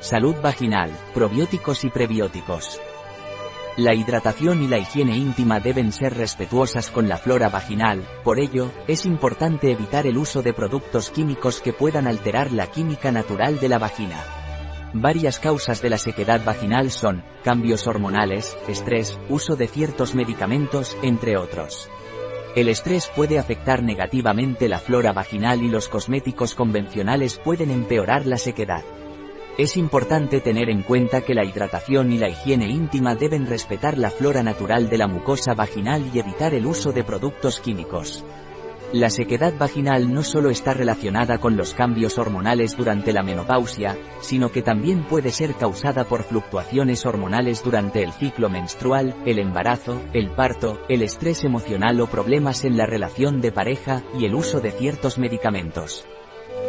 Salud vaginal, probióticos y prebióticos. La hidratación y la higiene íntima deben ser respetuosas con la flora vaginal, por ello, es importante evitar el uso de productos químicos que puedan alterar la química natural de la vagina. Varias causas de la sequedad vaginal son, cambios hormonales, estrés, uso de ciertos medicamentos, entre otros. El estrés puede afectar negativamente la flora vaginal y los cosméticos convencionales pueden empeorar la sequedad. Es importante tener en cuenta que la hidratación y la higiene íntima deben respetar la flora natural de la mucosa vaginal y evitar el uso de productos químicos. La sequedad vaginal no solo está relacionada con los cambios hormonales durante la menopausia, sino que también puede ser causada por fluctuaciones hormonales durante el ciclo menstrual, el embarazo, el parto, el estrés emocional o problemas en la relación de pareja, y el uso de ciertos medicamentos.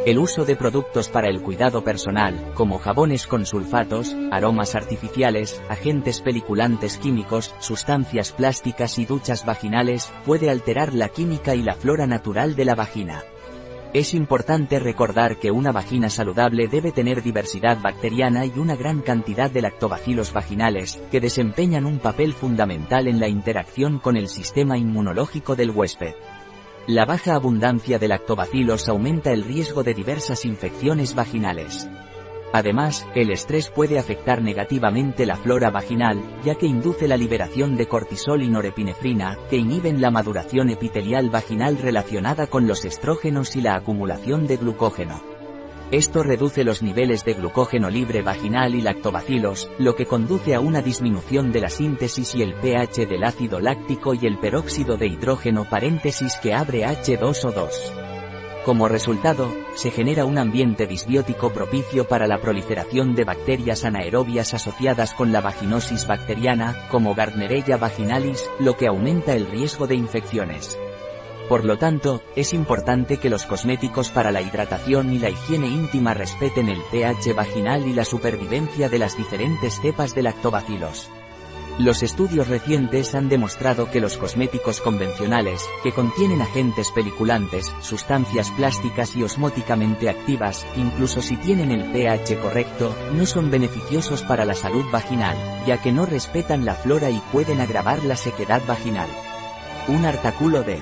El uso de productos para el cuidado personal, como jabones con sulfatos, aromas artificiales, agentes peliculantes químicos, sustancias plásticas y duchas vaginales, puede alterar la química y la flora natural de la vagina. Es importante recordar que una vagina saludable debe tener diversidad bacteriana y una gran cantidad de lactobacilos vaginales, que desempeñan un papel fundamental en la interacción con el sistema inmunológico del huésped. La baja abundancia de lactobacilos aumenta el riesgo de diversas infecciones vaginales. Además, el estrés puede afectar negativamente la flora vaginal, ya que induce la liberación de cortisol y norepinefrina, que inhiben la maduración epitelial vaginal relacionada con los estrógenos y la acumulación de glucógeno. Esto reduce los niveles de glucógeno libre vaginal y lactobacilos, lo que conduce a una disminución de la síntesis y el pH del ácido láctico y el peróxido de hidrógeno paréntesis que abre H2O2. Como resultado, se genera un ambiente disbiótico propicio para la proliferación de bacterias anaerobias asociadas con la vaginosis bacteriana, como Gardnerella vaginalis, lo que aumenta el riesgo de infecciones. Por lo tanto, es importante que los cosméticos para la hidratación y la higiene íntima respeten el pH vaginal y la supervivencia de las diferentes cepas de lactobacilos. Los estudios recientes han demostrado que los cosméticos convencionales, que contienen agentes peliculantes, sustancias plásticas y osmóticamente activas, incluso si tienen el pH correcto, no son beneficiosos para la salud vaginal, ya que no respetan la flora y pueden agravar la sequedad vaginal. Un artículo de